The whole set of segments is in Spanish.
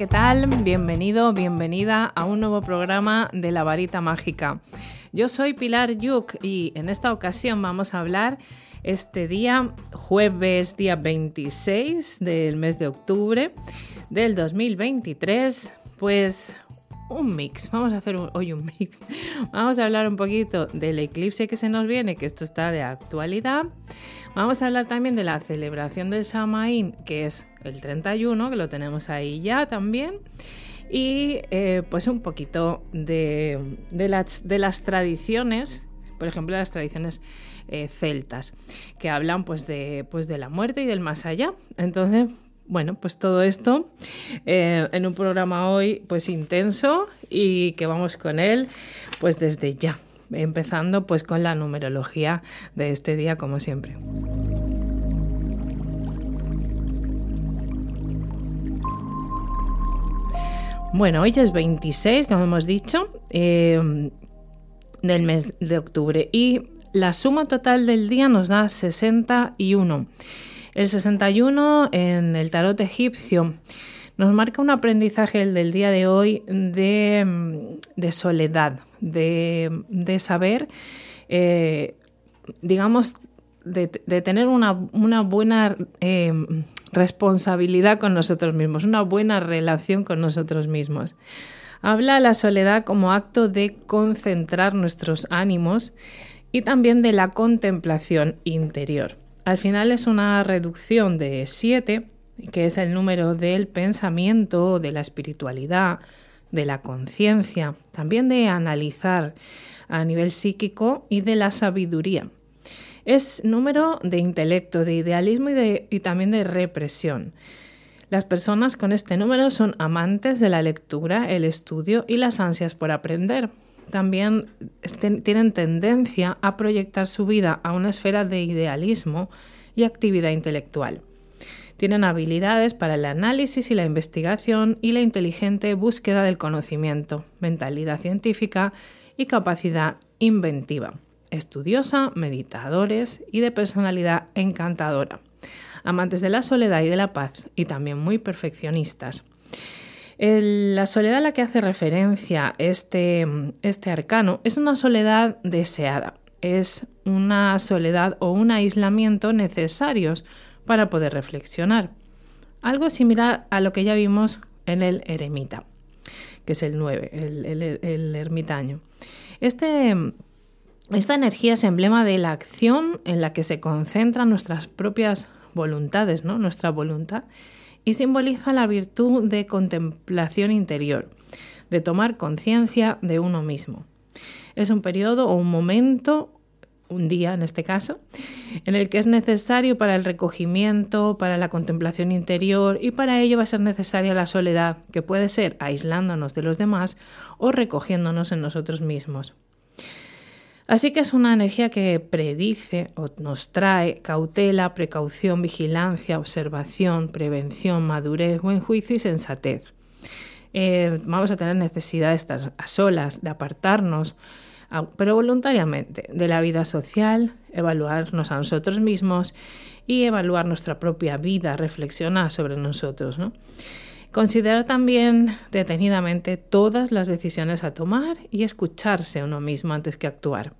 ¿qué tal? Bienvenido, bienvenida a un nuevo programa de La Varita Mágica. Yo soy Pilar Yuk y en esta ocasión vamos a hablar este día, jueves día 26 del mes de octubre del 2023, pues un mix. Vamos a hacer hoy un mix. Vamos a hablar un poquito del eclipse que se nos viene, que esto está de actualidad. Vamos a hablar también de la celebración del Samaín, que es el 31, que lo tenemos ahí ya también. Y eh, pues un poquito de, las, de las tradiciones, por ejemplo, las tradiciones eh, celtas, que hablan pues de, pues de la muerte y del más allá. Entonces, bueno, pues todo esto eh, en un programa hoy pues intenso y que vamos con él pues desde ya, empezando pues con la numerología de este día como siempre. Bueno, hoy es 26, como hemos dicho, eh, del mes de octubre y la suma total del día nos da 61. El 61 en el tarot egipcio nos marca un aprendizaje del día de hoy de, soledad, de, saber, eh, digamos, de, tener una, buena eh, responsabilidad con nosotros mismos, una buena relación con nosotros mismos. Habla la soledad como acto de concentrar nuestros ánimos y también de la contemplación interior. Al final es una reducción de 7, que es el número del pensamiento, de la espiritualidad, de la conciencia, también de analizar a nivel psíquico y de la sabiduría. Es número de intelecto, de idealismo y, y también de represión. Las personas con este número son amantes de la lectura, el estudio y las ansias por aprender también tienen tendencia a proyectar su vida a una esfera de idealismo y actividad intelectual. Tienen habilidades para el análisis y la investigación y la inteligente búsqueda del conocimiento, mentalidad científica y capacidad inventiva. Estudiosa, meditadores y de personalidad encantadora. Amantes de la soledad y de la paz y también muy perfeccionistas la soledad a la que hace referencia este, este arcano es una soledad deseada, es una soledad o un aislamiento necesarios para poder reflexionar. Algo similar a lo que ya vimos en el eremita, que es el 9, el, ermitaño. Este, esta energía es emblema de la acción en la que se concentran nuestras propias voluntades, ¿no? nuestra voluntad y simboliza la virtud de contemplación interior, de tomar conciencia de uno mismo. Es un periodo o un momento, un día en este caso, en el que es necesario para el recogimiento, para la contemplación interior y para ello va a ser necesaria la soledad, que puede ser aislándonos de los demás o recogiéndonos en nosotros mismos. Así que es una energía que predice o nos trae cautela, precaución, vigilancia, observación, prevención, madurez, buen juicio y sensatez. Eh, vamos a tener necesidad de estar a solas, de apartarnos, pero voluntariamente, de la vida social, evaluarnos a nosotros mismos y evaluar nuestra propia vida, reflexionar sobre nosotros. Considerar también detenidamente todas las decisiones a tomar y escucharse uno mismo antes que actuar.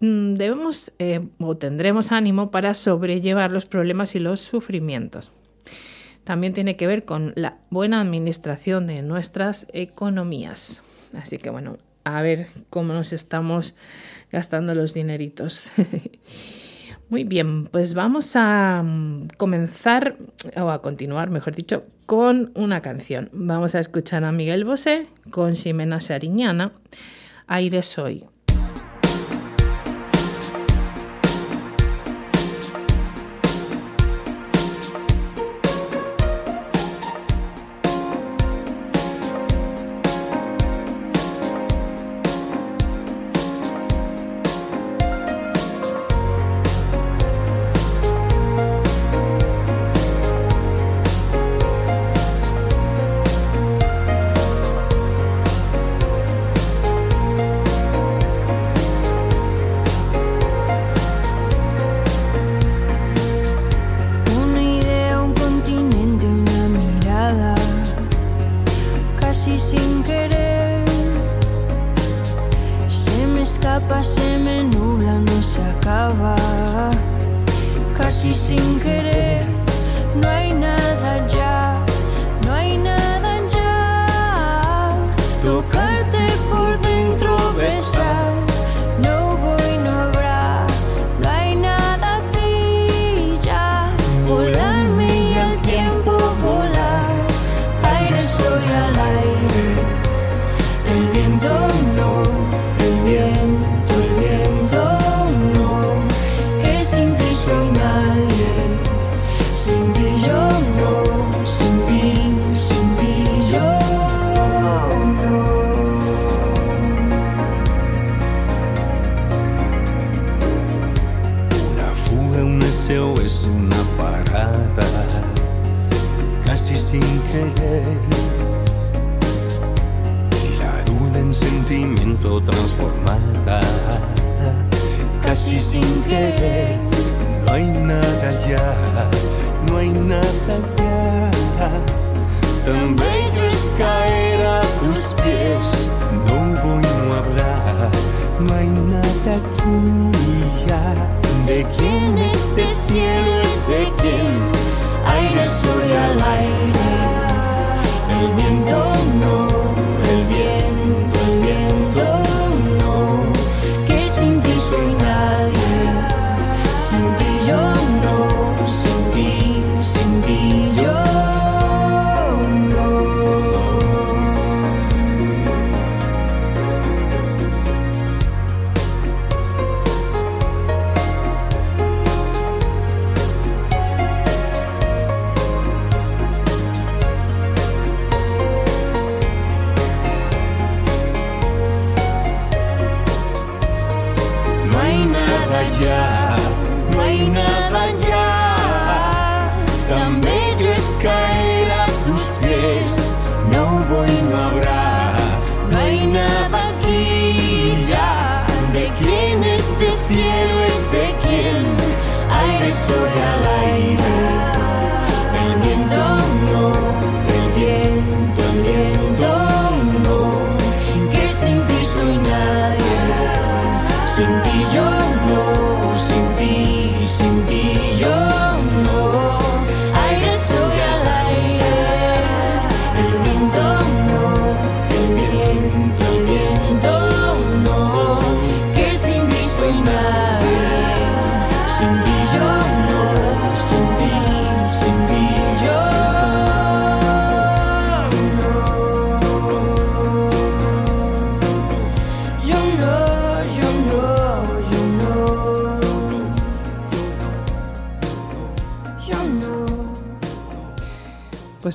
Mm, debemos eh, o tendremos ánimo para sobrellevar los problemas y los sufrimientos. También tiene que ver con la buena administración de nuestras economías. Así que bueno, a ver cómo nos estamos gastando los dineritos. Muy bien, pues vamos a mm, comenzar, o a continuar, mejor dicho, con una canción. Vamos a escuchar a Miguel Bosé con Ximena Sariñana, Aire Soy. Transformada, casi sin querer. No hay nada ya, no hay nada ya. Tan bello es caer a tus pies, no voy no hablar, no hay nada aquí ya. ¿De quién este cielo es de quién? Aire soy al aire.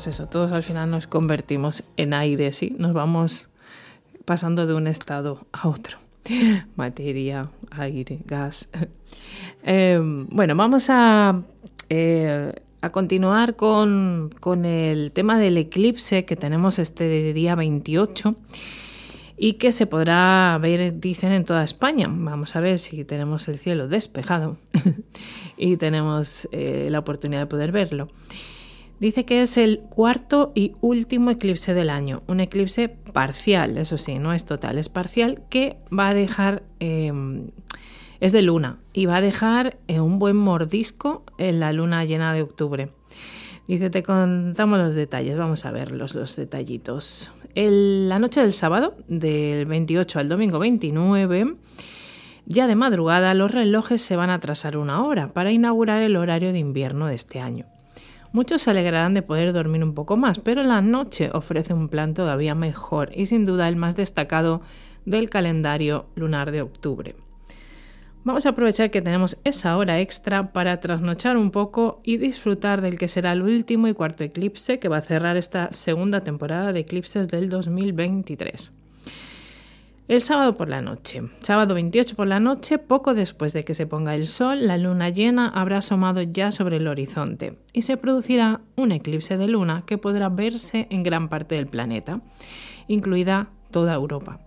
Eso, todos al final nos convertimos en aire, ¿sí? Nos vamos pasando de un estado a otro. Materia, aire, gas. Eh, bueno, vamos a, eh, a continuar con, con el tema del eclipse que tenemos este día 28 y que se podrá ver, dicen, en toda España. Vamos a ver si tenemos el cielo despejado y tenemos eh, la oportunidad de poder verlo. Dice que es el cuarto y último eclipse del año, un eclipse parcial, eso sí, no es total, es parcial, que va a dejar, eh, es de luna, y va a dejar eh, un buen mordisco en la luna llena de octubre. Dice, te contamos los detalles, vamos a verlos, los detallitos. El- la noche del sábado, del 28 al domingo 29, ya de madrugada los relojes se van a atrasar una hora para inaugurar el horario de invierno de este año. Muchos se alegrarán de poder dormir un poco más, pero la noche ofrece un plan todavía mejor y sin duda el más destacado del calendario lunar de octubre. Vamos a aprovechar que tenemos esa hora extra para trasnochar un poco y disfrutar del que será el último y cuarto eclipse que va a cerrar esta segunda temporada de eclipses del 2023. El sábado por la noche. Sábado 28 por la noche, poco después de que se ponga el sol, la luna llena habrá asomado ya sobre el horizonte y se producirá un eclipse de luna que podrá verse en gran parte del planeta, incluida toda Europa.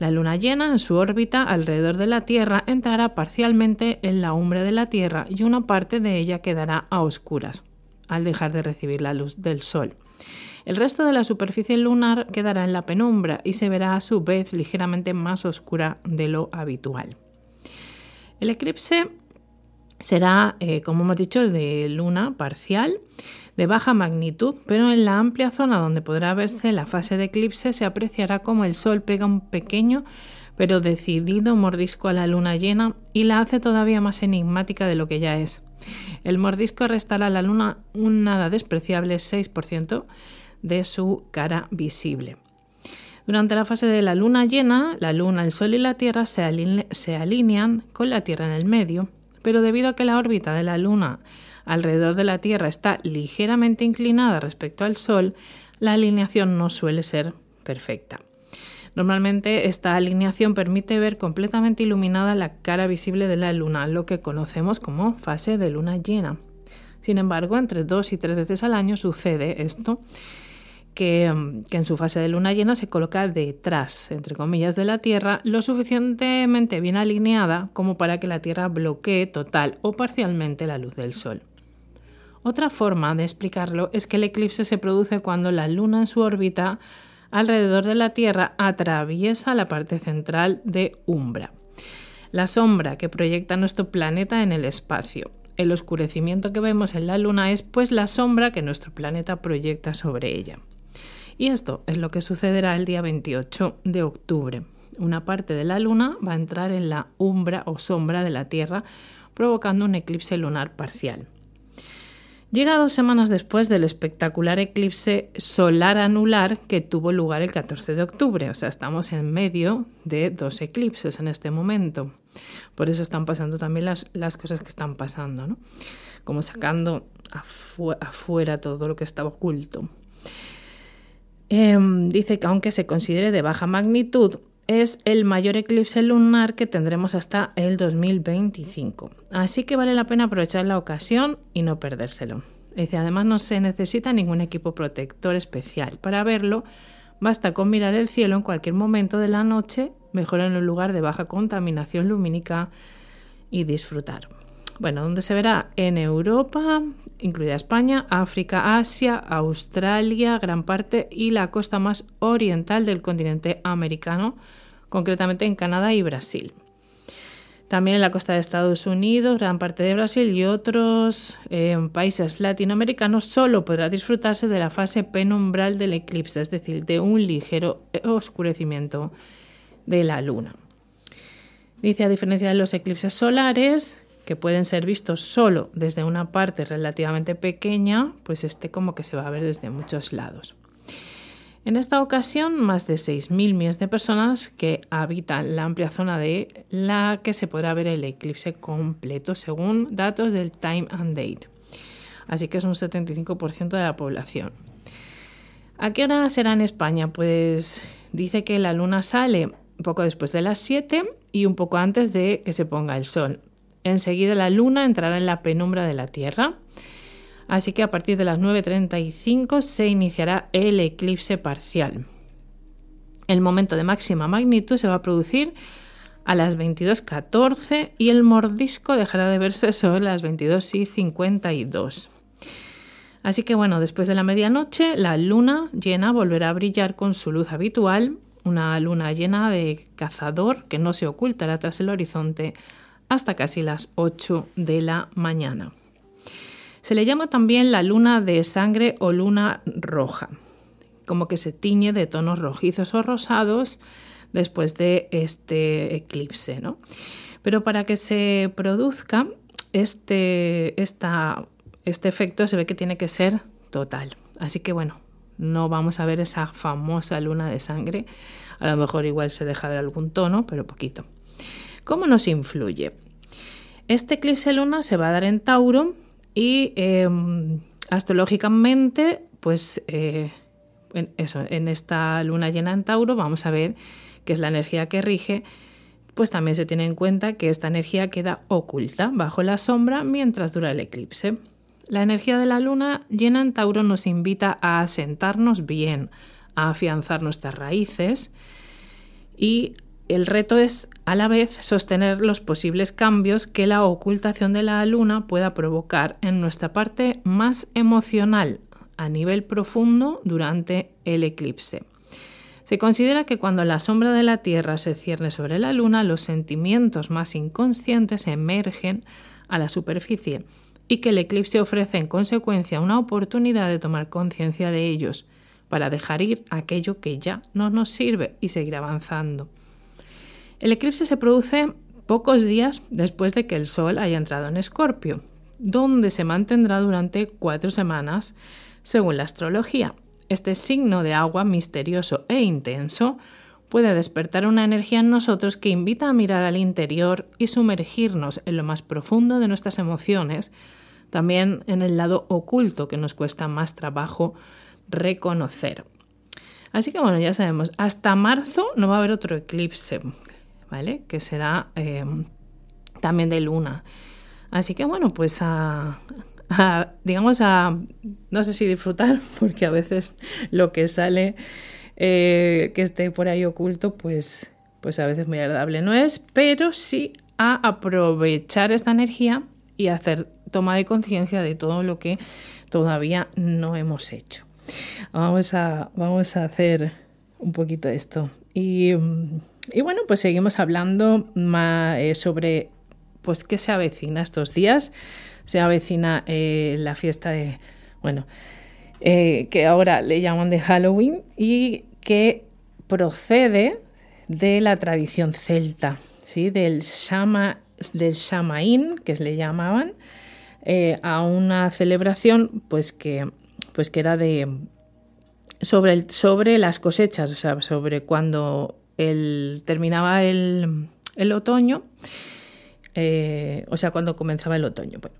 La luna llena en su órbita alrededor de la Tierra entrará parcialmente en la umbra de la Tierra y una parte de ella quedará a oscuras, al dejar de recibir la luz del Sol. El resto de la superficie lunar quedará en la penumbra y se verá a su vez ligeramente más oscura de lo habitual. El eclipse será, eh, como hemos dicho, de luna parcial de baja magnitud, pero en la amplia zona donde podrá verse la fase de eclipse se apreciará como el Sol pega un pequeño pero decidido mordisco a la luna llena y la hace todavía más enigmática de lo que ya es. El mordisco restará a la luna un nada despreciable 6% de su cara visible. Durante la fase de la luna llena, la luna, el sol y la tierra se, alinean con la tierra en el medio, pero debido a que la órbita de la luna alrededor de la tierra está ligeramente inclinada respecto al sol, la alineación no suele ser perfecta. Normalmente esta alineación permite ver completamente iluminada la cara visible de la luna, lo que conocemos como fase de luna llena. Sin embargo, entre dos y tres veces al año sucede esto, que, en su fase de luna llena se coloca detrás, entre comillas, de la Tierra, lo suficientemente bien alineada como para que la Tierra bloquee total o parcialmente la luz del Sol. Otra forma de explicarlo es que el eclipse se produce cuando la Luna en su órbita alrededor de la Tierra atraviesa la parte central de Umbra, la sombra que proyecta nuestro planeta en el espacio. El oscurecimiento que vemos en la Luna es pues la sombra que nuestro planeta proyecta sobre ella. Y esto es lo que sucederá el día 28 de octubre. Una parte de la Luna va a entrar en la umbra o sombra de la Tierra, provocando un eclipse lunar parcial. Llega dos semanas después del espectacular eclipse solar anular que tuvo lugar el 14 de octubre. O sea, estamos en medio de dos eclipses en este momento. Por eso están pasando también las, cosas que están pasando, ¿no? Como sacando afuera todo lo que estaba oculto. Em, dice que aunque se considere de baja magnitud, es el mayor eclipse lunar que tendremos hasta el 2025. Así que vale la pena aprovechar la ocasión y no perdérselo. Dice, además no se necesita ningún equipo protector especial. Para verlo, basta con mirar el cielo en cualquier momento de la noche, mejor en un lugar de baja contaminación lumínica y disfrutar. Bueno, ¿dónde se verá? En Europa, incluida España, África, Asia, Australia, gran parte y la costa más oriental del continente americano, concretamente en Canadá y Brasil. También en la costa de Estados Unidos, gran parte de Brasil y otros eh, países latinoamericanos solo podrá disfrutarse de la fase penumbral del eclipse, es decir, de un ligero oscurecimiento de la luna. Dice, a diferencia de los eclipses solares, que pueden ser vistos solo desde una parte relativamente pequeña, pues este como que se va a ver desde muchos lados. En esta ocasión, más de 6.000 millones de personas que habitan la amplia zona de la que se podrá ver el eclipse completo según datos del Time and Date. Así que es un 75% de la población. ¿A qué hora será en España? Pues dice que la luna sale un poco después de las 7 y un poco antes de que se ponga el sol. Enseguida la luna entrará en la penumbra de la Tierra, así que a partir de las 9.35 se iniciará el eclipse parcial. El momento de máxima magnitud se va a producir a las 22.14 y el mordisco dejará de verse sobre las 22.52. Así que bueno, después de la medianoche, la luna llena volverá a brillar con su luz habitual, una luna llena de cazador que no se ocultará tras el horizonte hasta casi las 8 de la mañana. Se le llama también la luna de sangre o luna roja, como que se tiñe de tonos rojizos o rosados después de este eclipse. ¿no? Pero para que se produzca este, este efecto se ve que tiene que ser total. Así que bueno, no vamos a ver esa famosa luna de sangre. A lo mejor igual se deja ver algún tono, pero poquito. ¿Cómo nos influye? Este eclipse luna se va a dar en Tauro y em, astrológicamente, pues eh, en, eso, en esta luna llena en Tauro vamos a ver que es la energía que rige, pues también se tiene en cuenta que esta energía queda oculta bajo la sombra mientras dura el eclipse. La energía de la luna llena en Tauro nos invita a asentarnos bien, a afianzar nuestras raíces y el reto es a la vez sostener los posibles cambios que la ocultación de la luna pueda provocar en nuestra parte más emocional a nivel profundo durante el eclipse. Se considera que cuando la sombra de la Tierra se cierne sobre la luna, los sentimientos más inconscientes emergen a la superficie y que el eclipse ofrece en consecuencia una oportunidad de tomar conciencia de ellos para dejar ir aquello que ya no nos sirve y seguir avanzando. El eclipse se produce pocos días después de que el Sol haya entrado en Escorpio, donde se mantendrá durante cuatro semanas según la astrología. Este signo de agua misterioso e intenso puede despertar una energía en nosotros que invita a mirar al interior y sumergirnos en lo más profundo de nuestras emociones, también en el lado oculto que nos cuesta más trabajo reconocer. Así que bueno, ya sabemos, hasta marzo no va a haber otro eclipse, ¿vale? Que será eh, también de luna. Así que bueno, pues a, digamos a, no sé si disfrutar, porque a veces lo que sale eh, que esté por ahí oculto, pues, pues a veces muy agradable no es, pero sí a aprovechar esta energía y hacer toma de conciencia de todo lo que todavía no hemos hecho. Vamos a, vamos a hacer un poquito esto. Y, y bueno, pues seguimos hablando eh, sobre pues qué se avecina estos días. Se avecina eh, la fiesta de, bueno, eh, que ahora le llaman de Halloween y que procede de la tradición celta, ¿sí? del, shama, del shamaín, que le llamaban, a una celebración pues que, pues que era de sobre, el, sobre las cosechas, o sea, sobre cuando el, terminaba el, otoño, o sea, cuando comenzaba el otoño. Bueno.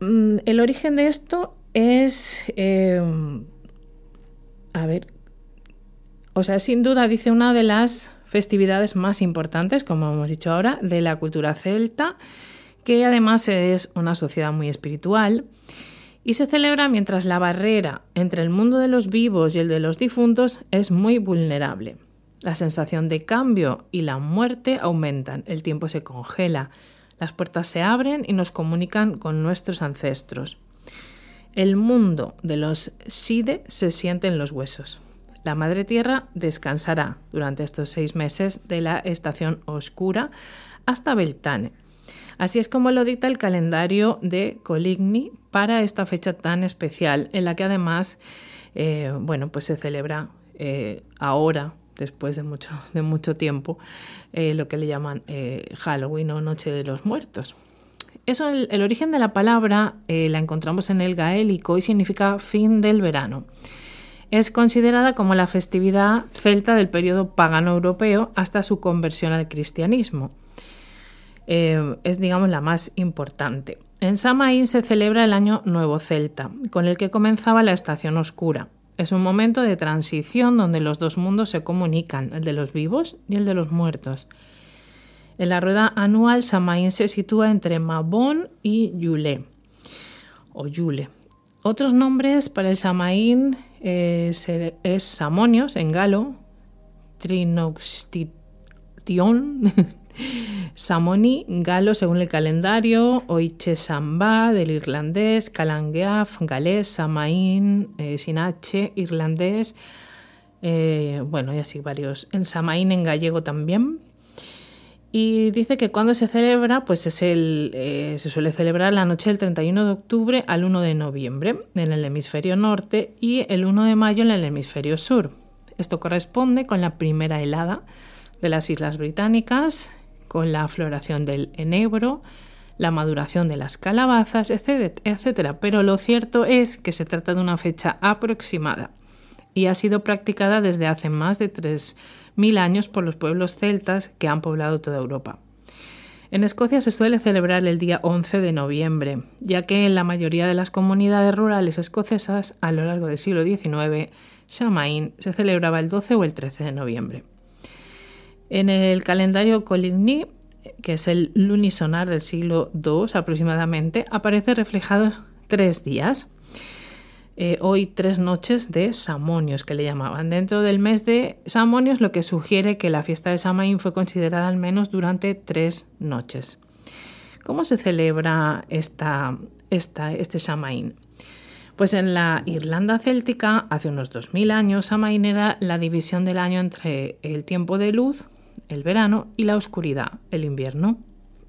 Mm, el origen de esto es, eh, a ver, o sea, sin duda dice una de las festividades más importantes, como hemos dicho ahora, de la cultura celta, que además es una sociedad muy espiritual y se celebra mientras la barrera entre el mundo de los vivos y el de los difuntos es muy vulnerable. La sensación de cambio y la muerte aumentan, el tiempo se congela, las puertas se abren y nos comunican con nuestros ancestros. El mundo de los Side se siente en los huesos. La Madre Tierra descansará durante estos seis meses de la estación oscura hasta Beltane. Así es como lo dicta el calendario de Coligny para esta fecha tan especial, en la que además, eh, bueno, pues se celebra eh, ahora después de mucho, de mucho tiempo, eh, lo que le llaman eh, Halloween o Noche de los Muertos. Eso, el, origen de la palabra eh, la encontramos en el gaélico y significa fin del verano. Es considerada como la festividad celta del periodo pagano europeo hasta su conversión al cristianismo. es, digamos, la más importante. En Samaín se celebra el año nuevo celta, con el que comenzaba la estación oscura. Es un momento de transición donde los dos mundos se comunican, el de los vivos y el de los muertos. En la rueda anual, Samaín se sitúa entre Mabón y Yule, o Yule. Otros nombres para el Samaín es, es Samonios en galo, Trinoxtion, Samoni, galo según el calendario, Oiche Samba del irlandés, Calangeaf, galés, Samaín, eh, irlandés, eh, bueno, y así varios. En Samaín en gallego también. Y dice que cuando se celebra, pues es el, eh, se suele celebrar la noche del 31 de octubre al 1 de noviembre en el hemisferio norte y el 1 de mayo en el hemisferio sur. Esto corresponde con la primera helada de las Islas Británicas con la floración del enebro, la maduración de las calabazas, etc. Pero lo cierto es que se trata de una fecha aproximada y ha sido practicada desde hace más de 3.000 años por los pueblos celtas que han poblado toda Europa. En Escocia se suele celebrar el día 11 de noviembre, ya que en la mayoría de las comunidades rurales escocesas a lo largo del siglo XIX, Samaín se celebraba el 12 o el 13 de noviembre. En el calendario Coligny, que es el lunisonar del siglo II aproximadamente, aparece reflejados tres días. Eh, hoy tres noches de Samonios, que le llamaban. Dentro del mes de Samonios, lo que sugiere que la fiesta de Samaín fue considerada al menos durante tres noches. ¿Cómo se celebra esta, este Samaín? Pues en la Irlanda céltica, hace unos 2000 años, Samaín era la división del año entre el tiempo de luz, el verano, y la oscuridad, el invierno.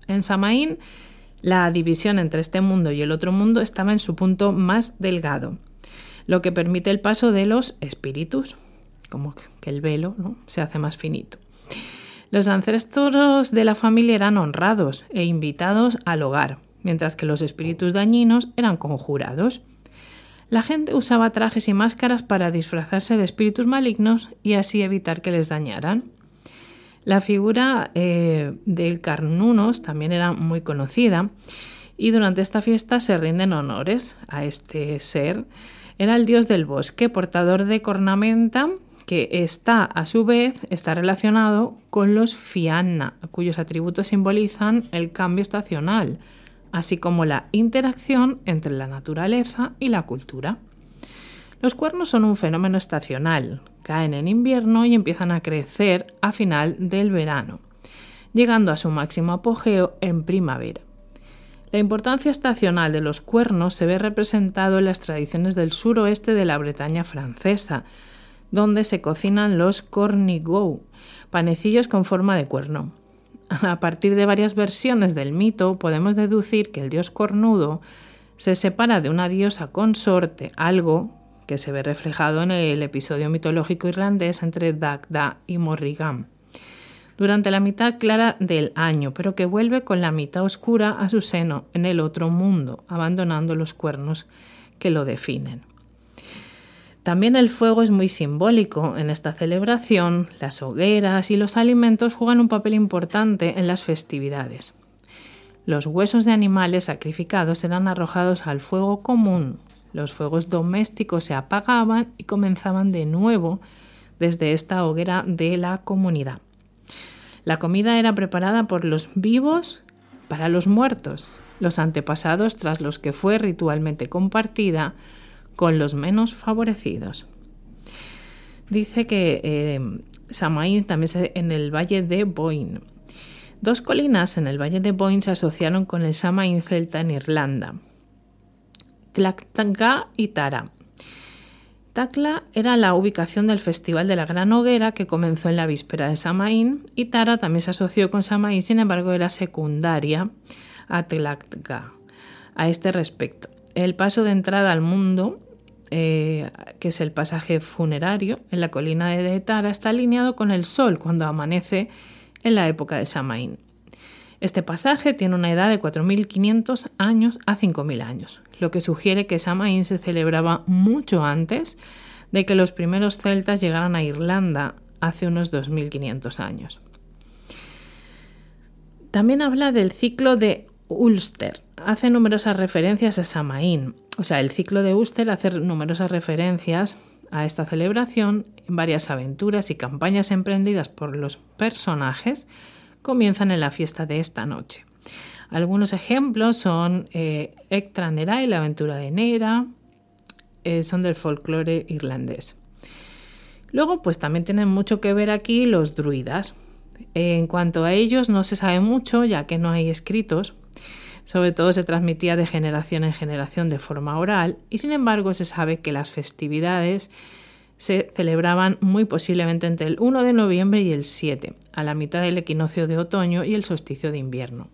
En Samaín La división entre este mundo y el otro mundo estaba en su punto más delgado, lo que permite el paso de los espíritus, como que el velo ¿no? se hace más finito. Los ancestros de la familia eran honrados e invitados al hogar, mientras que los espíritus dañinos eran conjurados. La gente usaba trajes y máscaras para disfrazarse de espíritus malignos y así evitar que les dañaran. La figura eh, del Carnunos también era muy conocida y durante esta fiesta se rinden honores a este ser. Era el dios del bosque, portador de cornamenta que está a su vez está relacionado con los Fianna, cuyos atributos simbolizan el cambio estacional, así como la interacción entre la naturaleza y la cultura. Los cuernos son un fenómeno estacional, caen en invierno y empiezan a crecer a final del verano, llegando a su máximo apogeo en primavera. La importancia estacional de los cuernos se ve representado en las tradiciones del suroeste de la Bretaña francesa, donde se cocinan los cornigou, panecillos con forma de cuerno. A partir de varias versiones del mito, podemos deducir que el dios cornudo se separa de una diosa consorte, algo que se ve reflejado en el episodio mitológico irlandés entre Dagda y Morrigan, durante la mitad clara del año, pero que vuelve con la mitad oscura a su seno en el otro mundo, abandonando los cuernos que lo definen. También el fuego es muy simbólico en esta celebración, las hogueras y los alimentos juegan un papel importante en las festividades. Los huesos de animales sacrificados eran arrojados al fuego común, los fuegos domésticos se apagaban y comenzaban de nuevo desde esta hoguera de la comunidad. La comida era preparada por los vivos para los muertos, los antepasados tras los que fue ritualmente compartida con los menos favorecidos. Dice que eh, Samaín también es en el valle de Boyne. Dos colinas en el valle de Boyne se asociaron con el Samaín celta en Irlanda, Tlactanga y Tara. Tacla era la ubicación del Festival de la Gran Hoguera que comenzó en la víspera de Samaín y Tara también se asoció con Samaín, sin embargo era secundaria a Tlactanga a este respecto. El paso de entrada al mundo eh, que es el pasaje funerario en la colina de Tara, está alineado con el sol cuando amanece en la época de Samaín. Este pasaje tiene una edad de 4.500 años a 5.000 años, lo que sugiere que Samaín se celebraba mucho antes de que los primeros celtas llegaran a Irlanda hace unos 2.500 años. También habla del ciclo de Ulster. Hace numerosas referencias a Samaín. O sea, el ciclo de Ulster hace numerosas referencias a esta celebración en varias aventuras y campañas emprendidas por los personajes comienzan en la fiesta de esta noche. Algunos ejemplos son eh, Ectra Nera y la aventura de Nera, eh, son del folclore irlandés. Luego, pues también tienen mucho que ver aquí los druidas. En cuanto a ellos no se sabe mucho, ya que no hay escritos, sobre todo se transmitía de generación en generación de forma oral y sin embargo se sabe que las festividades se celebraban muy posiblemente entre el 1 de noviembre y el 7, a la mitad del equinoccio de otoño y el solsticio de invierno,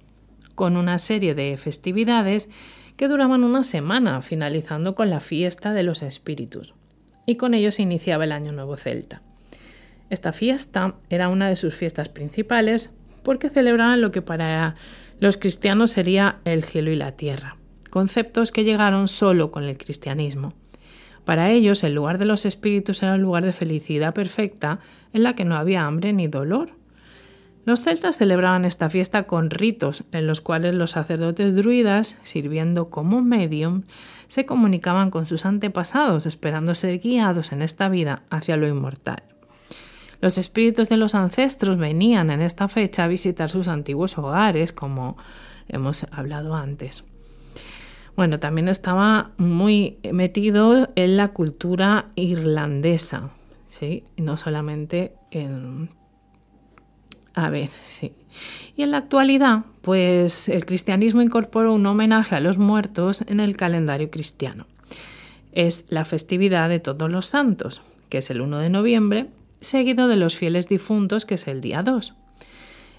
con una serie de festividades que duraban una semana, finalizando con la fiesta de los espíritus. Y con ello se iniciaba el Año Nuevo Celta. Esta fiesta era una de sus fiestas principales porque celebraban lo que para los cristianos sería el cielo y la tierra, conceptos que llegaron solo con el cristianismo. Para ellos el lugar de los espíritus era un lugar de felicidad perfecta en la que no había hambre ni dolor. Los celtas celebraban esta fiesta con ritos en los cuales los sacerdotes druidas, sirviendo como medium, se comunicaban con sus antepasados esperando ser guiados en esta vida hacia lo inmortal. Los espíritus de los ancestros venían en esta fecha a visitar sus antiguos hogares, como hemos hablado antes. Bueno, también estaba muy metido en la cultura irlandesa, ¿sí? no solamente en... A ver, sí. Y en la actualidad, pues el cristianismo incorporó un homenaje a los muertos en el calendario cristiano. Es la festividad de todos los santos, que es el 1 de noviembre, seguido de los fieles difuntos, que es el día 2.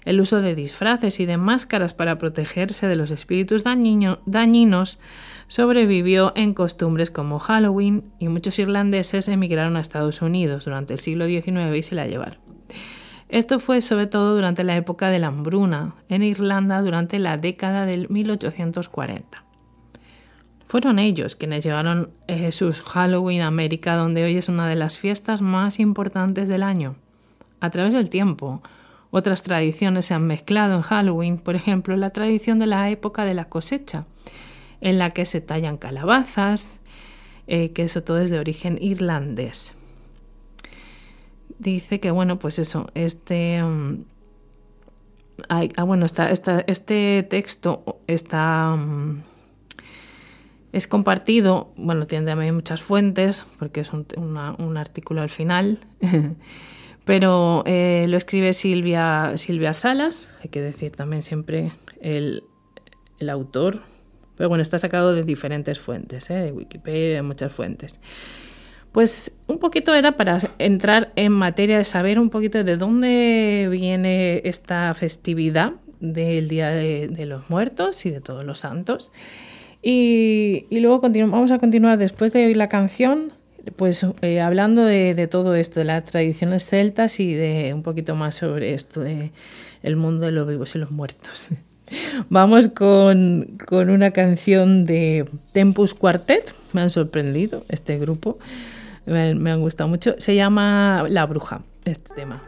El uso de disfraces y de máscaras para protegerse de los espíritus dañinos sobrevivió en costumbres como Halloween y muchos irlandeses emigraron a Estados Unidos durante el siglo XIX y se la llevaron. Esto fue sobre todo durante la época de la hambruna en Irlanda durante la década del 1840. Fueron ellos quienes llevaron eh, sus Halloween a América, donde hoy es una de las fiestas más importantes del año. A través del tiempo, otras tradiciones se han mezclado en Halloween, por ejemplo, la tradición de la época de la cosecha, en la que se tallan calabazas, eh, que eso todo es de origen irlandés. Dice que, bueno, pues eso, este... Mm, ah, bueno, este texto está... Mm, es compartido, bueno, tiene también muchas fuentes, porque es un artículo al final, pero eh, lo escribe Silvia, Silvia Salas, hay que decir también siempre el, el autor, pero bueno, está sacado de diferentes fuentes, ¿eh? de Wikipedia, de muchas fuentes. Pues un poquito era para entrar en materia de saber un poquito de dónde viene esta festividad del Día de, los Muertos y de todos los santos. Y, luego vamos a continuar después de oír la canción, pues eh, hablando de, todo esto, de las tradiciones celtas y de un poquito más sobre esto de el mundo de los vivos y los muertos. Vamos con, una canción de Tempus Quartet. Me han sorprendido este grupo. Me, me han gustado mucho. Se llama La Bruja, este tema.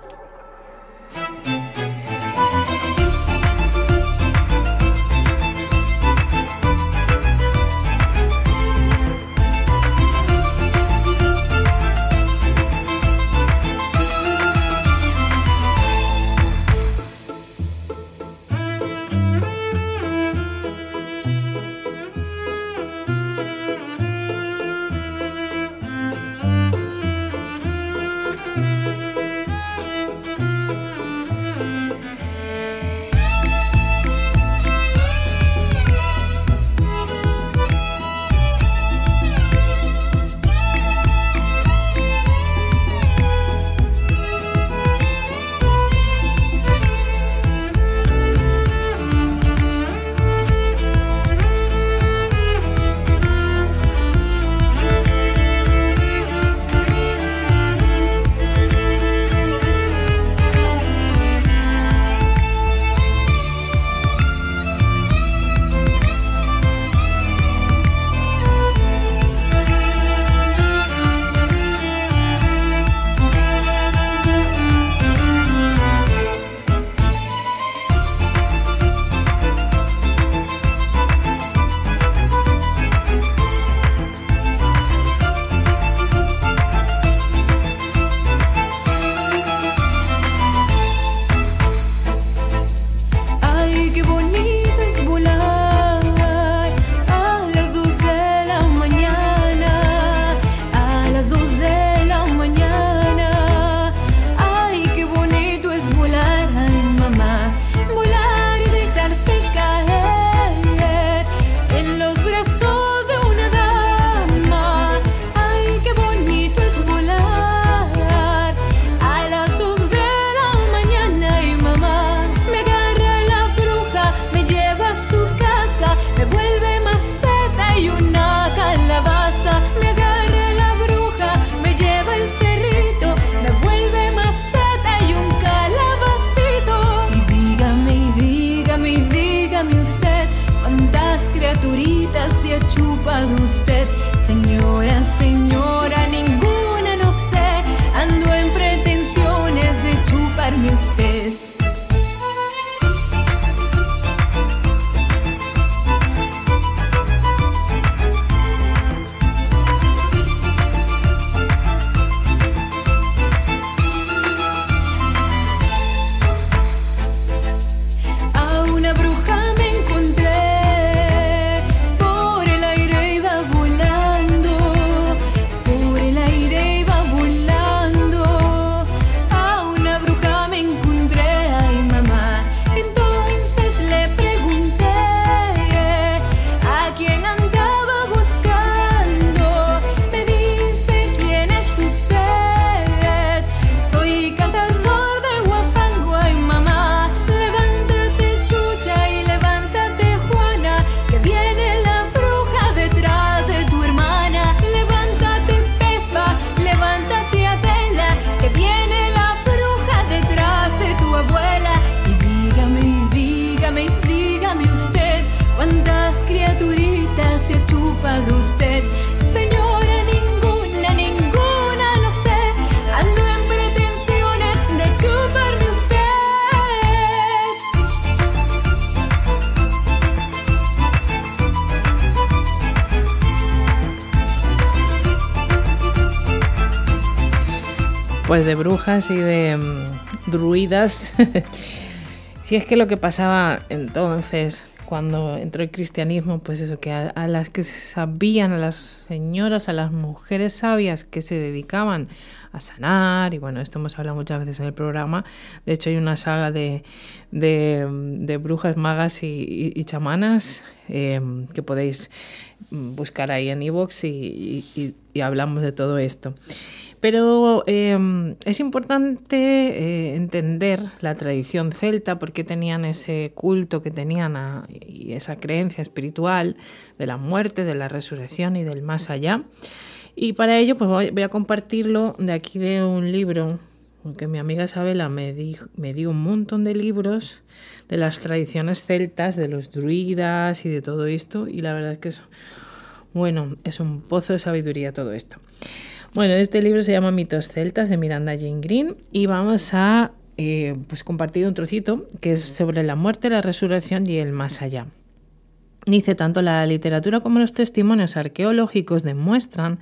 De brujas y de mm, druidas. si es que lo que pasaba entonces cuando entró el cristianismo, pues eso, que a, las que sabían, a las señoras, a las mujeres sabias que se dedicaban a sanar, y bueno, esto hemos hablado muchas veces en el programa, de hecho hay una saga de, de, brujas, magas y, chamanas em, que podéis buscar ahí en iVoox y, y hablamos de todo esto. Pero em, es importante eh, entender la tradición celta, porque tenían ese culto que tenían y esa creencia espiritual de la muerte, de la resurrección y del más allá. Y para ello pues voy, a compartirlo de aquí de un libro, porque mi amiga Isabela me, me dio un montón de libros de las tradiciones celtas, de los druidas y de todo esto, y la verdad es que es, bueno, es un pozo de sabiduría todo esto. Bueno, este libro se llama Mitos Celtas de Miranda Jane Green y vamos a eh, pues compartir un trocito que es sobre la muerte, la resurrección y el más allá. Dice, tanto la literatura como los testimonios arqueológicos demuestran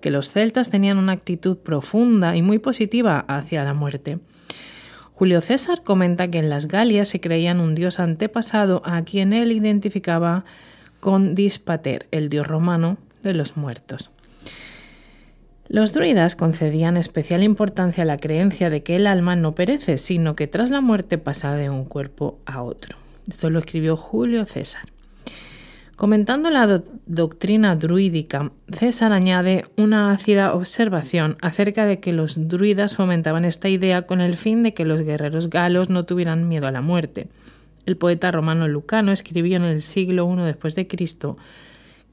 que los celtas tenían una actitud profunda y muy positiva hacia la muerte. Julio César comenta que en las Galias se creían un dios antepasado a quien él identificaba con Dispater, el dios romano de los muertos. Los druidas concedían especial importancia a la creencia de que el alma no perece, sino que tras la muerte pasa de un cuerpo a otro. Esto lo escribió Julio César. Comentando la doctrina druídica, César añade una ácida observación acerca de que los druidas fomentaban esta idea con el fin de que los guerreros galos no tuvieran miedo a la muerte. El poeta romano Lucano escribió en el siglo I después de Cristo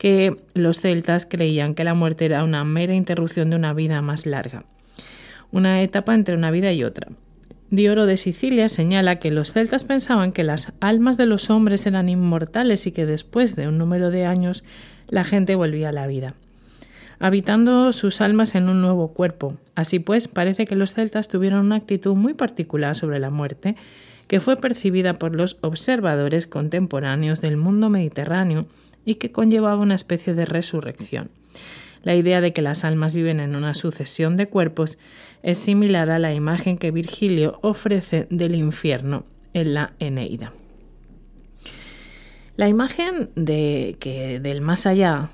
que los celtas creían que la muerte era una mera interrupción de una vida más larga, una etapa entre una vida y otra. Dioro de Sicilia señala que los celtas pensaban que las almas de los hombres eran inmortales y que después de un número de años la gente volvía a la vida, habitando sus almas en un nuevo cuerpo. Así pues, parece que los celtas tuvieron una actitud muy particular sobre la muerte, que fue percibida por los observadores contemporáneos del mundo mediterráneo y que conllevaba una especie de resurrección. La idea de que las almas viven en una sucesión de cuerpos es similar a la imagen que Virgilio ofrece del infierno en la Eneida. La imagen de que del más allá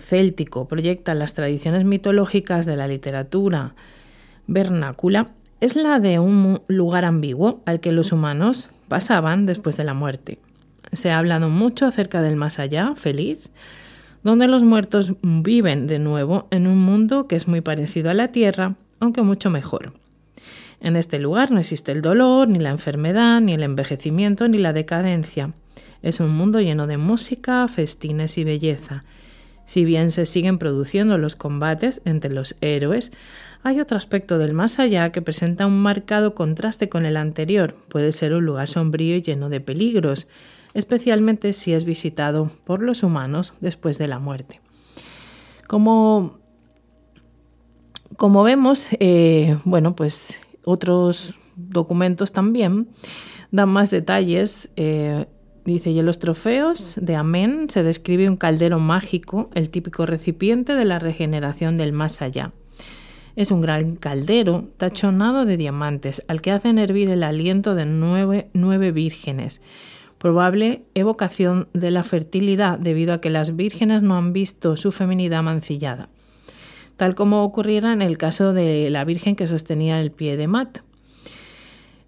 céltico proyecta las tradiciones mitológicas de la literatura vernácula es la de un lugar ambiguo al que los humanos pasaban después de la muerte se ha hablado mucho acerca del más allá, feliz, donde los muertos viven de nuevo en un mundo que es muy parecido a la Tierra, aunque mucho mejor. En este lugar no existe el dolor, ni la enfermedad, ni el envejecimiento, ni la decadencia. Es un mundo lleno de música, festines y belleza. Si bien se siguen produciendo los combates entre los héroes, hay otro aspecto del más allá que presenta un marcado contraste con el anterior. Puede ser un lugar sombrío y lleno de peligros, especialmente si es visitado por los humanos después de la muerte. Como, como vemos, eh, bueno, pues otros documentos también dan más detalles. Eh, dice, y en los trofeos de Amén se describe un caldero mágico, el típico recipiente de la regeneración del más allá. Es un gran caldero tachonado de diamantes, al que hacen hervir el aliento de nueve, nueve vírgenes probable evocación de la fertilidad debido a que las vírgenes no han visto su feminidad mancillada, tal como ocurriera en el caso de la virgen que sostenía el pie de Mat.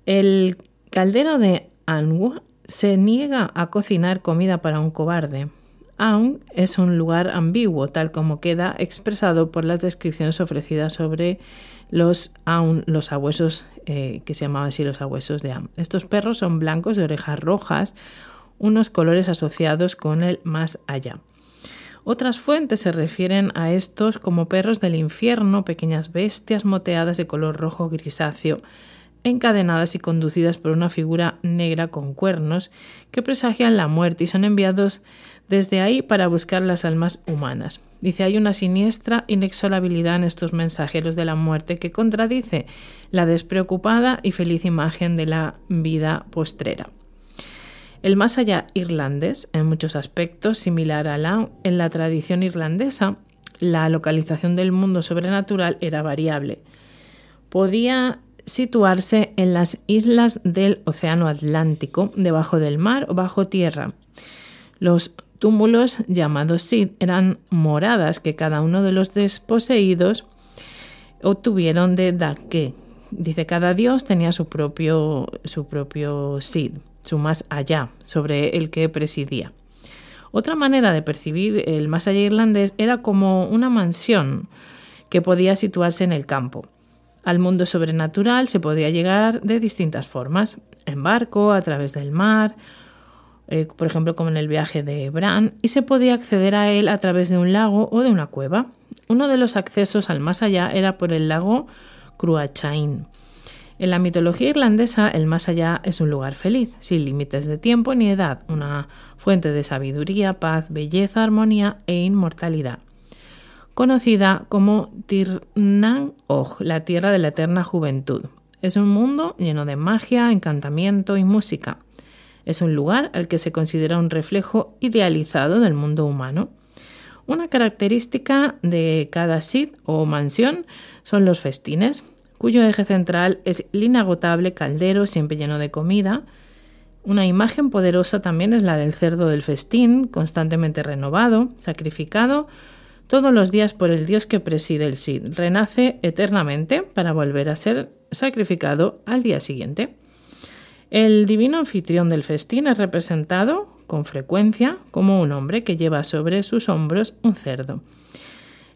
El caldero de Anwu se niega a cocinar comida para un cobarde. Aun es un lugar ambiguo, tal como queda expresado por las descripciones ofrecidas sobre los aun, los abuesos, eh, que se llamaban así los abuesos de Am. Estos perros son blancos de orejas rojas, unos colores asociados con el más allá. Otras fuentes se refieren a estos como perros del infierno, pequeñas bestias moteadas de color rojo grisáceo, encadenadas y conducidas por una figura negra con cuernos que presagian la muerte y son enviados desde ahí para buscar las almas humanas. Dice, hay una siniestra inexorabilidad en estos mensajeros de la muerte que contradice la despreocupada y feliz imagen de la vida postrera. El más allá irlandés, en muchos aspectos similar a la en la tradición irlandesa, la localización del mundo sobrenatural era variable. podía situarse en las islas del Océano Atlántico, debajo del mar o bajo tierra. Los túmulos llamados Sid eran moradas que cada uno de los desposeídos obtuvieron de Dake. Dice, cada dios tenía su propio, su propio Sid, su más allá, sobre el que presidía. Otra manera de percibir el más allá irlandés era como una mansión que podía situarse en el campo. Al mundo sobrenatural se podía llegar de distintas formas, en barco, a través del mar, eh, por ejemplo como en el viaje de Bran, y se podía acceder a él a través de un lago o de una cueva. Uno de los accesos al más allá era por el lago Cruachain. En la mitología irlandesa, el más allá es un lugar feliz, sin límites de tiempo ni edad, una fuente de sabiduría, paz, belleza, armonía e inmortalidad conocida como Tirnan Og, la tierra de la eterna juventud. Es un mundo lleno de magia, encantamiento y música. Es un lugar al que se considera un reflejo idealizado del mundo humano. Una característica de cada sit o mansión son los festines, cuyo eje central es el inagotable caldero siempre lleno de comida. Una imagen poderosa también es la del cerdo del festín, constantemente renovado, sacrificado todos los días por el Dios que preside el Sid. Renace eternamente para volver a ser sacrificado al día siguiente. El divino anfitrión del festín es representado con frecuencia como un hombre que lleva sobre sus hombros un cerdo.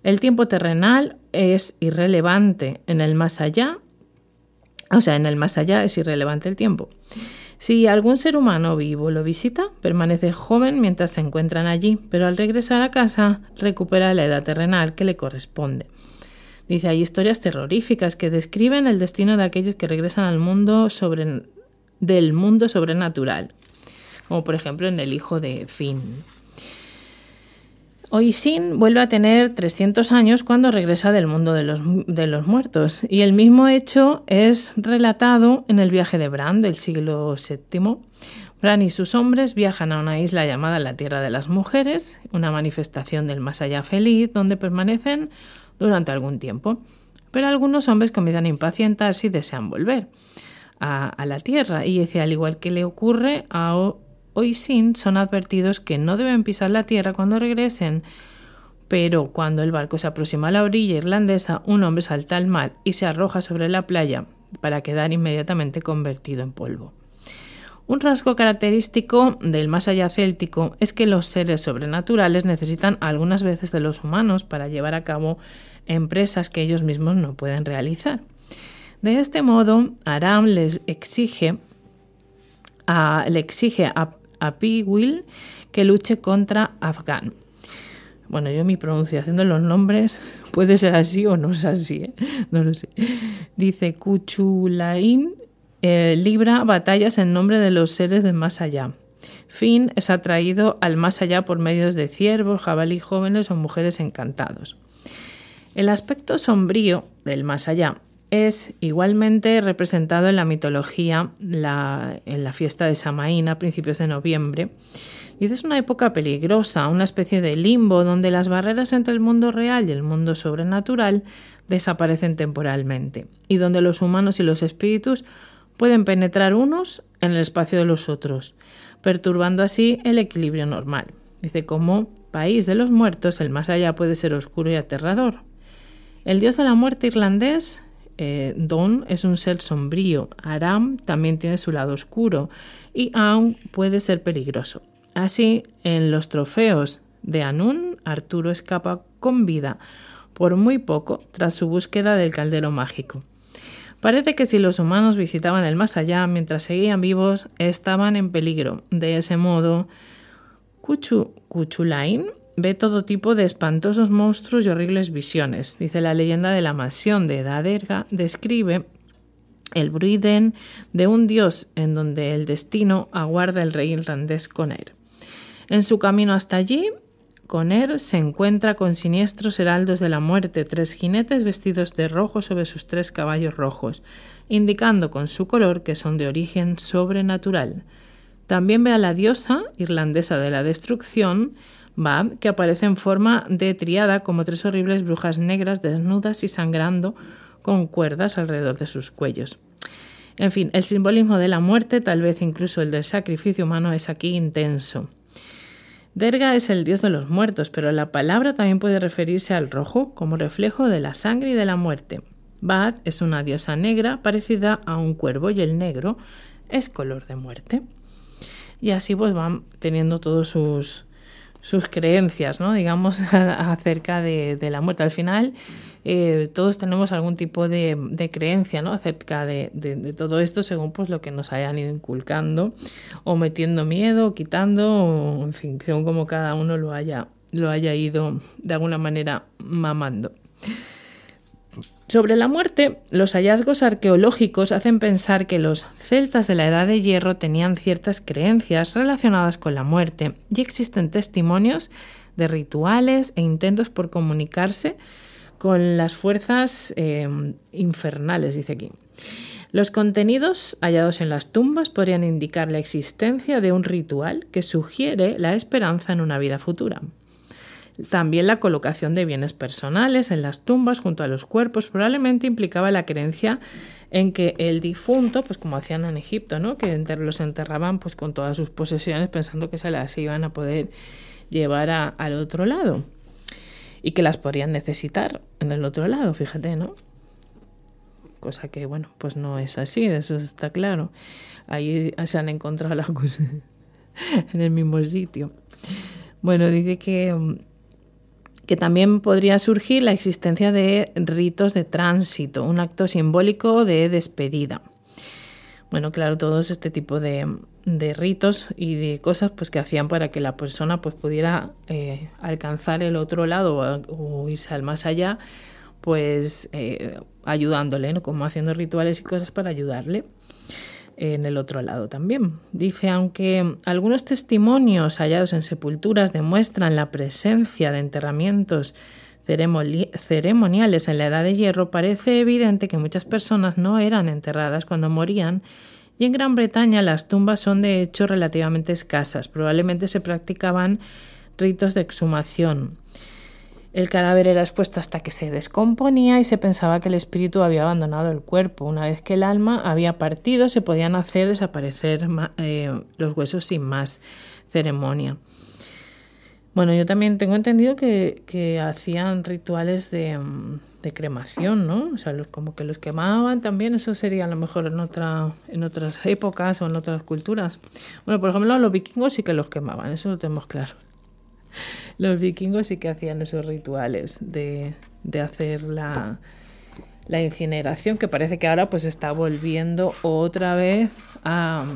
El tiempo terrenal es irrelevante en el más allá, o sea, en el más allá es irrelevante el tiempo. Si algún ser humano vivo lo visita, permanece joven mientras se encuentran allí, pero al regresar a casa recupera la edad terrenal que le corresponde. Dice, hay historias terroríficas que describen el destino de aquellos que regresan al mundo sobre, del mundo sobrenatural, como por ejemplo en el hijo de Finn. Oisin vuelve a tener 300 años cuando regresa del mundo de los, de los, muertos, y el mismo hecho es relatado en el viaje de Bran del siglo VII. Bran y sus hombres viajan a una isla llamada la Tierra de las Mujeres, una manifestación del más allá feliz, donde permanecen durante algún tiempo. Pero algunos hombres comienzan a impacientarse y desean volver a, a la Tierra, y al igual que le ocurre a hoy sin son advertidos que no deben pisar la tierra cuando regresen. Pero cuando el barco se aproxima a la orilla irlandesa, un hombre salta al mar y se arroja sobre la playa para quedar inmediatamente convertido en polvo. Un rasgo característico del más allá céltico es que los seres sobrenaturales necesitan algunas veces de los humanos para llevar a cabo empresas que ellos mismos no pueden realizar. De este modo, Aram les exige le exige a a Will que luche contra Afgan. Bueno, yo mi pronunciación de los nombres puede ser así o no es así, ¿eh? no lo sé. Dice Kuchulain eh, libra batallas en nombre de los seres del más allá. Finn es atraído al más allá por medios de ciervos, jabalí jóvenes o mujeres encantados. El aspecto sombrío del más allá es igualmente representado en la mitología en la fiesta de Samaín a principios de noviembre. Y es una época peligrosa, una especie de limbo donde las barreras entre el mundo real y el mundo sobrenatural desaparecen temporalmente y donde los humanos y los espíritus pueden penetrar unos en el espacio de los otros, perturbando así el equilibrio normal. Dice, como país de los muertos, el más allá puede ser oscuro y aterrador. El dios de la muerte irlandés eh, Don es un ser sombrío, Aram también tiene su lado oscuro y aún puede ser peligroso. Así, en los trofeos de Anun, Arturo escapa con vida por muy poco tras su búsqueda del caldero mágico. Parece que si los humanos visitaban el más allá mientras seguían vivos, estaban en peligro. De ese modo, Kuchu, Kuchulain ve todo tipo de espantosos monstruos y horribles visiones. Dice la leyenda de la mansión de Daderga, describe el bruiden de un dios en donde el destino aguarda el rey irlandés Conner. En su camino hasta allí, Conner se encuentra con siniestros heraldos de la muerte, tres jinetes vestidos de rojo sobre sus tres caballos rojos, indicando con su color que son de origen sobrenatural. También ve a la diosa irlandesa de la destrucción, que aparece en forma de triada como tres horribles brujas negras desnudas y sangrando con cuerdas alrededor de sus cuellos. En fin, el simbolismo de la muerte, tal vez incluso el del sacrificio humano, es aquí intenso. Derga es el dios de los muertos, pero la palabra también puede referirse al rojo como reflejo de la sangre y de la muerte. Baat es una diosa negra parecida a un cuervo y el negro es color de muerte. Y así pues van teniendo todos sus, sus creencias, ¿no? digamos, acerca de, la muerte. Al final, eh, todos tenemos algún tipo de, creencia acerca de, todo esto según pues, lo que nos hayan ido inculcando o metiendo miedo, o quitando, o, en fin, según como cada uno lo haya, lo haya ido de alguna manera mamando. Sobre la muerte, los hallazgos arqueológicos hacen pensar que los celtas de la Edad de Hierro tenían ciertas creencias relacionadas con la muerte y existen testimonios de rituales e intentos por comunicarse con las fuerzas em, infernales, dice aquí. Los contenidos hallados en las tumbas podrían indicar la existencia de un ritual que sugiere la esperanza en una vida futura. También la colocación de bienes personales en las tumbas junto a los cuerpos probablemente implicaba la creencia en que el difunto, pues como hacían en Egipto, ¿no? que los enterraban pues con todas sus posesiones pensando que se las iban a poder llevar al otro lado y que las podrían necesitar en el otro lado, fíjate, ¿no? Cosa que, bueno, pues no es así, eso está claro. Ahí se han encontrado las cosas en el mismo sitio. Bueno, dice que que también podría surgir la existencia de ritos de tránsito, un acto simbólico de despedida. Bueno, claro, todos este tipo de, ritos y de cosas pues, que hacían para que la persona pues, pudiera eh, alcanzar el otro lado o, irse al más allá, pues eh, ayudándole, ¿no? como haciendo rituales y cosas para ayudarle en el otro lado también. Dice, aunque algunos testimonios hallados en sepulturas demuestran la presencia de enterramientos ceremoniales en la Edad de Hierro, parece evidente que muchas personas no eran enterradas cuando morían y en Gran Bretaña las tumbas son de hecho relativamente escasas. Probablemente se practicaban ritos de exhumación. El cadáver era expuesto hasta que se descomponía y se pensaba que el espíritu había abandonado el cuerpo. Una vez que el alma había partido, se podían hacer desaparecer eh, los huesos sin más ceremonia. Bueno, yo también tengo entendido que, hacían rituales de, cremación, ¿no? O sea, como que los quemaban también, eso sería a lo mejor en, otra, en otras épocas o en otras culturas. Bueno, por ejemplo, los vikingos sí que los quemaban, eso lo tenemos claro los vikingos sí que hacían esos rituales de, hacer la, incineración, que parece que ahora pues está volviendo otra vez a,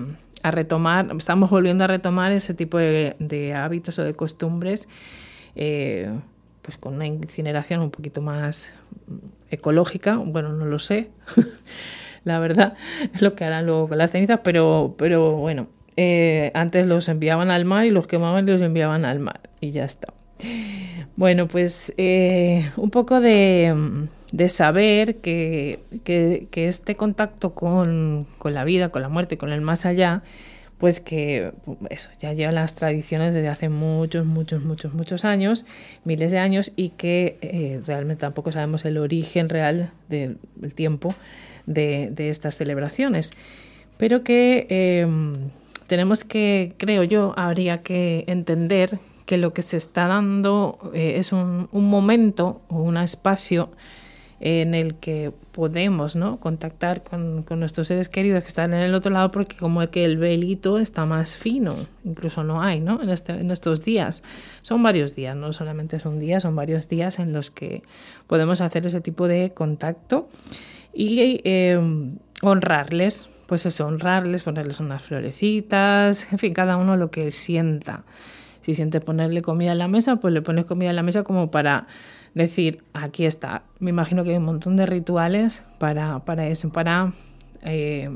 retomar, estamos volviendo a retomar ese tipo de, hábitos o de costumbres, eh, pues con una incineración un poquito más ecológica, bueno, no lo sé, la verdad, es lo que harán luego con las cenizas, pero, pero bueno, eh, antes los enviaban al mar y los quemaban y los enviaban al mar y ya está. Bueno, pues eh, un poco de, saber que, este contacto con, la vida, con la muerte, con el más allá, pues que eso ya lleva las tradiciones desde hace muchos, muchos, muchos, muchos años, miles de años, y que eh, realmente tampoco sabemos el origen real del tiempo de, estas celebraciones. Pero que tenemos que, creo yo, habría que entender que lo que se está dando eh, es un, momento o un espacio en el que podemos ¿no? contactar con, nuestros seres queridos que están en el otro lado porque como que el velito está más fino, incluso no hay ¿no? En, este, en estos días. Son varios días, no solamente es un día, son varios días en los que podemos hacer ese tipo de contacto y eh, honrarles pues eso, honrarles, ponerles unas florecitas, en fin, cada uno lo que sienta. Si siente ponerle comida en la mesa, pues le pones comida en la mesa como para decir, aquí está. Me imagino que hay un montón de rituales para, para eso, para, eh,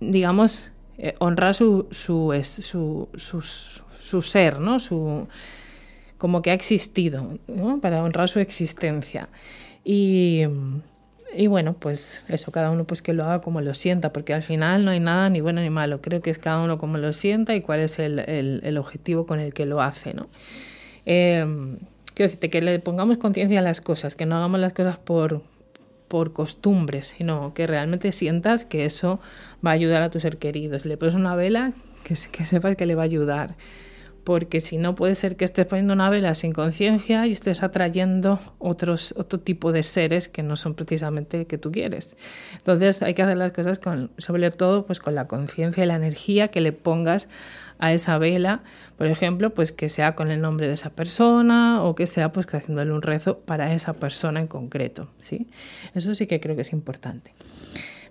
digamos, eh, honrar su, su, su, su, ser, ¿no? Su, como que ha existido, para honrar su existencia. Y, y bueno, pues eso, cada uno pues que lo haga como lo sienta, porque al final no hay nada ni bueno ni malo, creo que es cada uno como lo sienta y cuál es el, el, objetivo con el que lo hace, ¿no? Eh, quiero decirte, que le pongamos conciencia a las cosas, que no hagamos las cosas por, por costumbre, sino que realmente sientas que eso va a ayudar a tu ser querido. Si le pones una vela, que, que sepas que le va a ayudar porque si no puede ser que estés poniendo una vela sin conciencia y estés atrayendo otros, otro tipo de seres que no son precisamente el que tú quieres. Entonces hay que hacer las cosas con, sobre todo pues con la conciencia y la energía que le pongas a esa vela, por ejemplo, pues que sea con el nombre de esa persona o que sea pues que haciéndole un rezo para esa persona en concreto, ¿sí? Eso sí que creo que es importante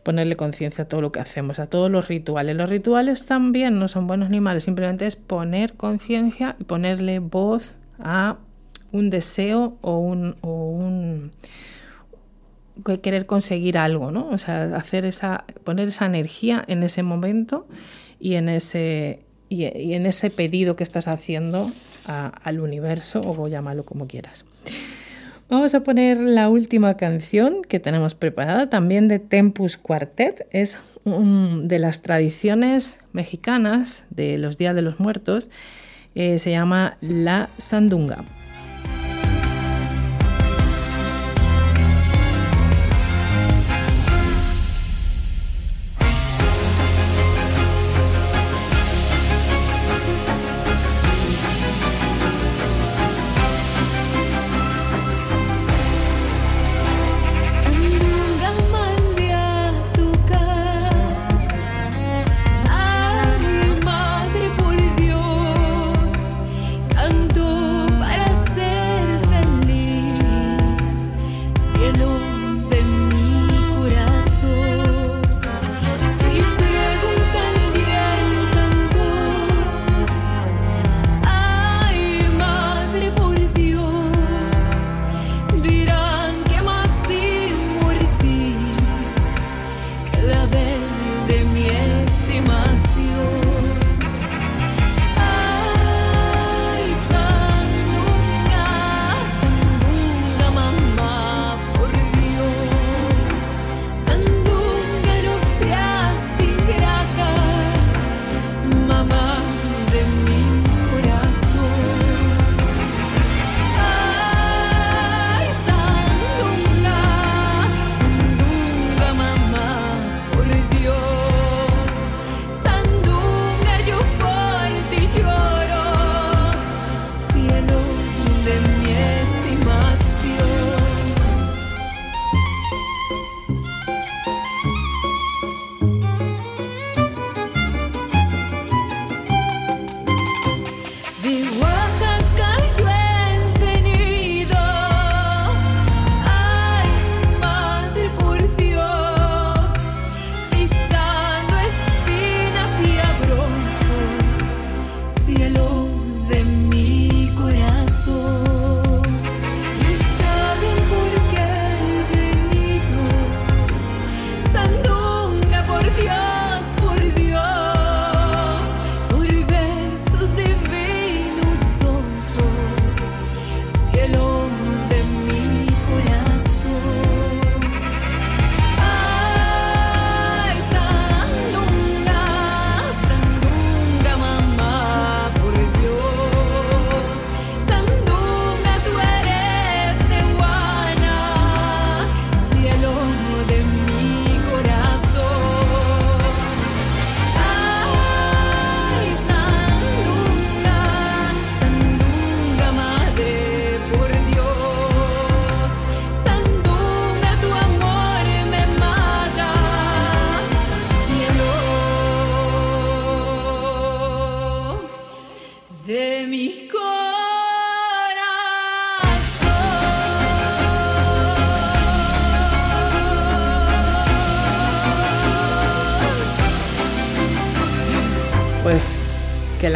ponerle conciencia a todo lo que hacemos, a todos los rituales. Los rituales también no son buenos ni malos, simplemente es poner conciencia y ponerle voz a un deseo o un, o un querer conseguir algo, ¿no? O sea, hacer esa, poner esa energía en ese momento y en ese, y, en ese pedido que estás haciendo al universo, o llámalo como quieras. Vamos a poner la última canción que tenemos preparada, también de Tempus Quartet. Es de las tradiciones mexicanas de los Días de los Muertos. Eh, se llama La Sandunga.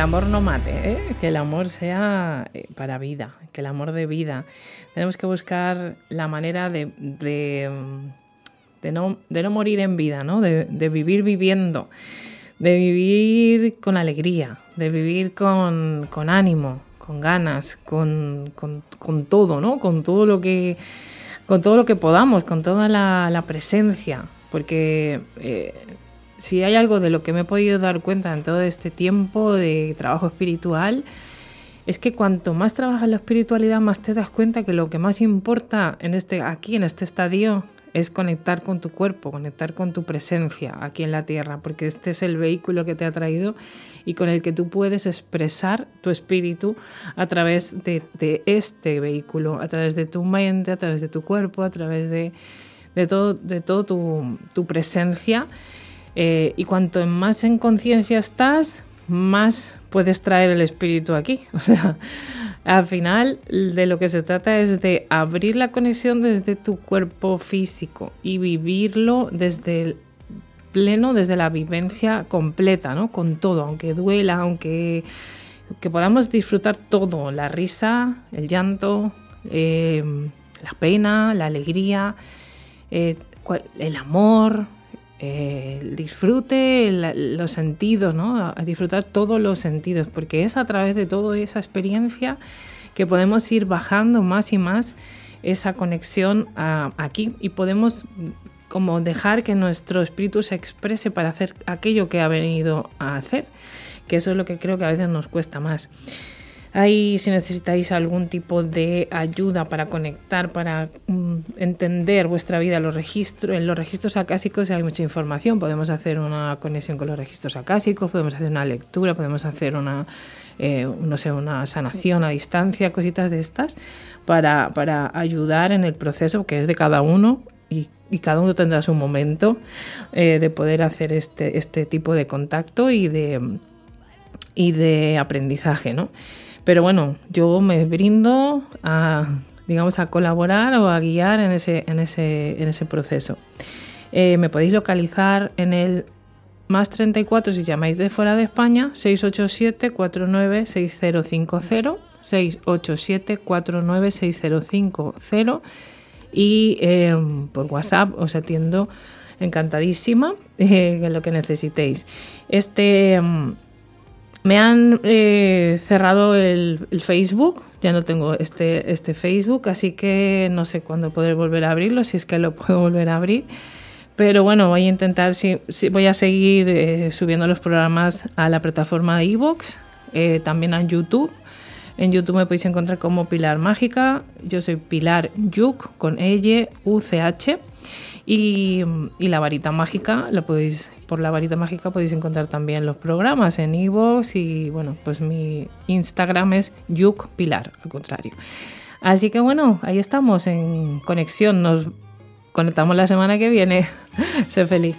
Amor no mate, ¿eh? que el amor sea eh, para vida, que el amor de vida. Tenemos que buscar la manera de, no, morir en vida. De, vivir viviendo, de vivir con alegría, de vivir con, ánimo, con ganas, con, todo, ¿no? Con todo lo que, con todo lo que podamos, con toda la, la presencia, porque eh, si hay algo de lo que me he podido dar cuenta en todo este tiempo de trabajo espiritual, es que cuanto más trabajas la espiritualidad, más te das cuenta que lo que más importa en este, aquí, en este estadio, es conectar con tu cuerpo, conectar con tu presencia aquí en la tierra, porque este es el vehículo que te ha traído y con el que tú puedes expresar tu espíritu a través de, este vehículo, a través de tu mente, a través de tu cuerpo, a través de, todo, de todo tu, presencia. Eh, y cuanto más en conciencia estás, más puedes traer el espíritu aquí. O sea, al final de lo que se trata es de abrir la conexión desde tu cuerpo físico y vivirlo desde el pleno, desde la vivencia completa, ¿no? Con todo, aunque duela, aunque que podamos disfrutar todo, la risa, el llanto, eh, la pena, la alegría, eh, el amor, disfrute, los sentidos, ¿no? A disfrutar todos los sentidos, porque es a través de toda esa experiencia que podemos ir bajando más y más esa conexión aquí y podemos como dejar que nuestro espíritu se exprese para hacer aquello que ha venido a hacer, que eso es lo que creo que a veces nos cuesta más. Ahí si necesitáis algún tipo de ayuda para conectar, para mm, entender vuestra vida, los registros, en los registros acásicos hay mucha información. Podemos hacer una conexión con los registros acásicos, podemos hacer una lectura, podemos hacer una, eh, no sé, una sanación a distancia, cositas de estas, para, para ayudar en el proceso que es de cada uno y, cada uno tendrá su momento eh, de poder hacer este, este tipo de contacto y de, y de aprendizaje, ¿no? Pero bueno, yo me brindo a, digamos, a colaborar o a guiar en ese, en ese, en ese proceso. Eh, me podéis localizar en el más 34 si llamáis de fuera de España, 687-496050, 687-496050 y eh, por WhatsApp os atiendo encantadísima eh, en lo que necesitéis. Este mm, me han eh, cerrado el, Facebook, ya no tengo este, este Facebook, así que no sé cuándo poder volver a abrirlo, si es que lo puedo volver a abrir. Pero bueno, voy a intentar, si, voy a seguir eh, subiendo los programas a la plataforma de Evox, eh, también a YouTube. En YouTube me podéis encontrar como Pilar Mágica. Yo soy Pilar Yuk con L, U, C, H. Y, la varita mágica, lo podéis, por la varita mágica podéis encontrar también los programas en iVoox y bueno, pues mi Instagram es Yuk Pilar, al contrario. Así que bueno, ahí estamos en conexión, nos conectamos la semana que viene. sé feliz.